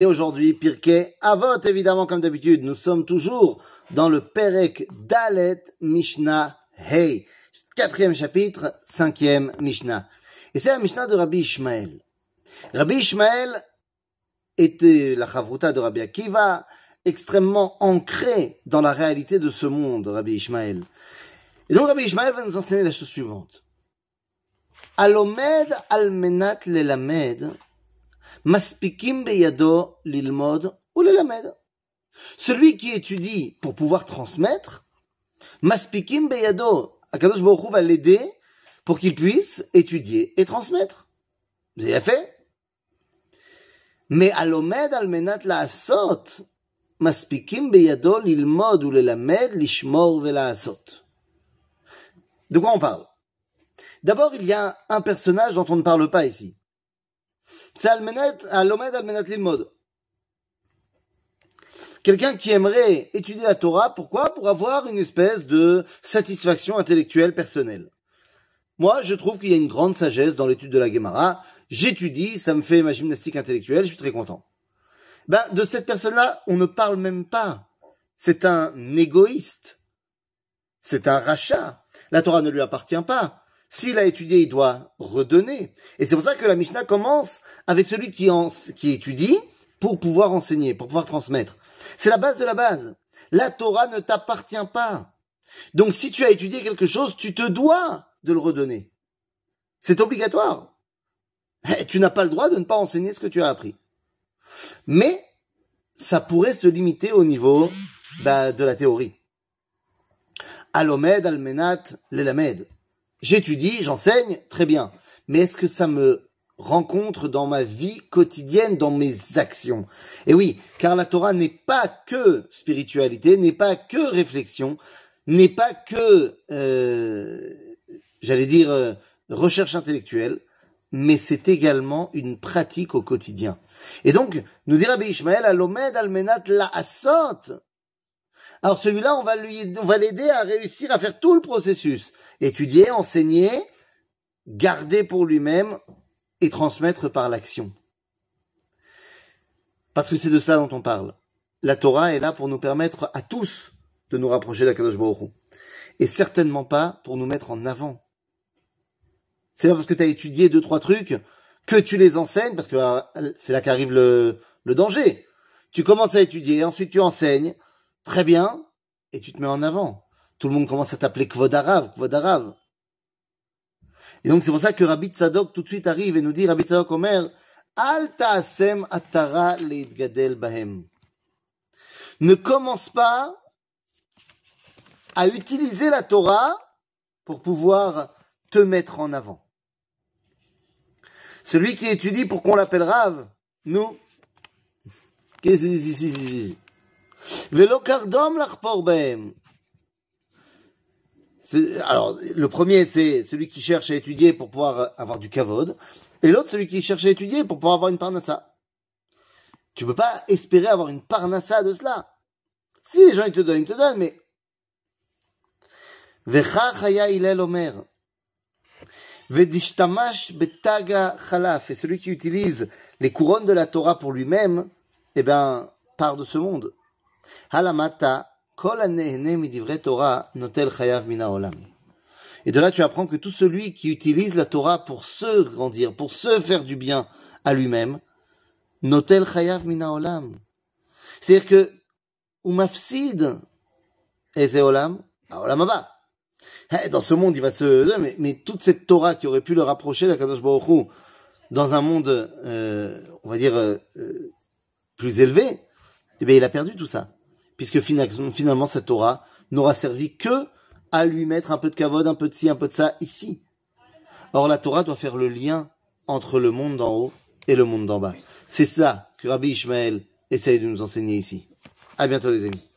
Et aujourd'hui, Pirkei Avot, évidemment, comme d'habitude, nous sommes toujours dans le Perek Dalet Mishnah Hey. Quatrième chapitre, cinquième Mishnah. Et c'est la Mishnah de Rabbi Ishmael. Rabbi Ishmael était la chavruta de Rabbi Akiva, extrêmement ancré dans la réalité de ce monde, Rabbi Ishmael. Et donc Rabbi Ishmael va nous enseigner la chose suivante. Alomed almenat lelamed Maspikim beyado lilmod ou lelamed. Celui qui étudie pour pouvoir transmettre, Maspikim beyado, Akadosh Baruch va l'aider pour qu'il puisse étudier et transmettre. Vous avez fait? Mais alomed almenat la asot, Maspikim beyado lilmod ou lelamed lishmor vela asot. De quoi on parle? D'abord, il y a un personnage dont on ne parle pas ici. C'est Lilmod. Quelqu'un qui aimerait étudier la Torah, pourquoi? Pour avoir une espèce de satisfaction intellectuelle personnelle. Moi, je trouve qu'il y a une grande sagesse dans l'étude de la Gemara. J'étudie, ça me fait ma gymnastique intellectuelle, je suis très content. Ben, de cette personne-là, on ne parle même pas. C'est un égoïste. C'est un rachat. La Torah ne lui appartient pas. S'il a étudié, il doit redonner. Et c'est pour ça que la Mishnah commence avec celui qui, étudie pour pouvoir enseigner, pour pouvoir transmettre. C'est la base de la base. La Torah ne t'appartient pas. Donc si tu as étudié quelque chose, tu te dois de le redonner. C'est obligatoire. Eh, tu n'as pas le droit de ne pas enseigner ce que tu as appris. Mais ça pourrait se limiter au niveau bah, de la théorie. Alomed, almenat, l'elamed j'étudie, j'enseigne, très bien. Mais est-ce que ça me rencontre dans ma vie quotidienne, dans mes actions? Et oui, car la Torah n'est pas que spiritualité, n'est pas que réflexion, n'est pas que, euh, j'allais dire, euh, recherche intellectuelle, mais c'est également une pratique au quotidien. Et donc, nous dira Ishmael, alomed almenat la asot. Alors celui-là, on va l'aider à réussir à faire tout le processus étudier, enseigner, garder pour lui-même et transmettre par l'action. Parce que c'est de ça dont on parle. La Torah est là pour nous permettre à tous de nous rapprocher d'Akadosh Baruch Et certainement pas pour nous mettre en avant. C'est pas parce que tu as étudié deux, trois trucs que tu les enseignes, parce que euh, c'est là qu'arrive le danger. Tu commences à étudier, ensuite tu enseignes, très bien, et tu te mets en avant tout le monde commence à t'appeler Kvodarav, Kvodarav. Et donc c'est pour ça que Rabbi Tzadok tout de suite arrive et nous dit, Rabbi Tzadok Omer, Al ta'asem atara leitgadel bahem. Ne commence pas à utiliser la Torah pour pouvoir te mettre en avant. Celui qui étudie pour qu'on l'appelle Rav, nous, qu'est-ce Alors, le premier, c'est celui qui cherche à étudier pour pouvoir avoir du kavod, et l'autre, celui qui cherche à étudier pour pouvoir avoir une parnassa. Tu peux pas espérer avoir une parnassa de cela. Si les gens ils te donnent, ils te donnent, mais. Et celui qui utilise les couronnes de la Torah pour lui-même, eh ben, part de ce monde. Et de là, tu apprends que tout celui qui utilise la Torah pour se grandir, pour se faire du bien à lui-même, notel chayav mina olam. C'est-à-dire que, umafsid, olam, olam eh, Dans ce monde, il va se, mais, mais toute cette Torah qui aurait pu le rapprocher d'Akadosh Baruch dans un monde, euh, on va dire, euh, euh, plus élevé, eh bien, il a perdu tout ça puisque finalement cette Torah n'aura servi que à lui mettre un peu de kavod, un peu de ci, un peu de ça ici. Or la Torah doit faire le lien entre le monde d'en haut et le monde d'en bas. C'est ça que Rabbi Ishmael essaye de nous enseigner ici. À bientôt les amis.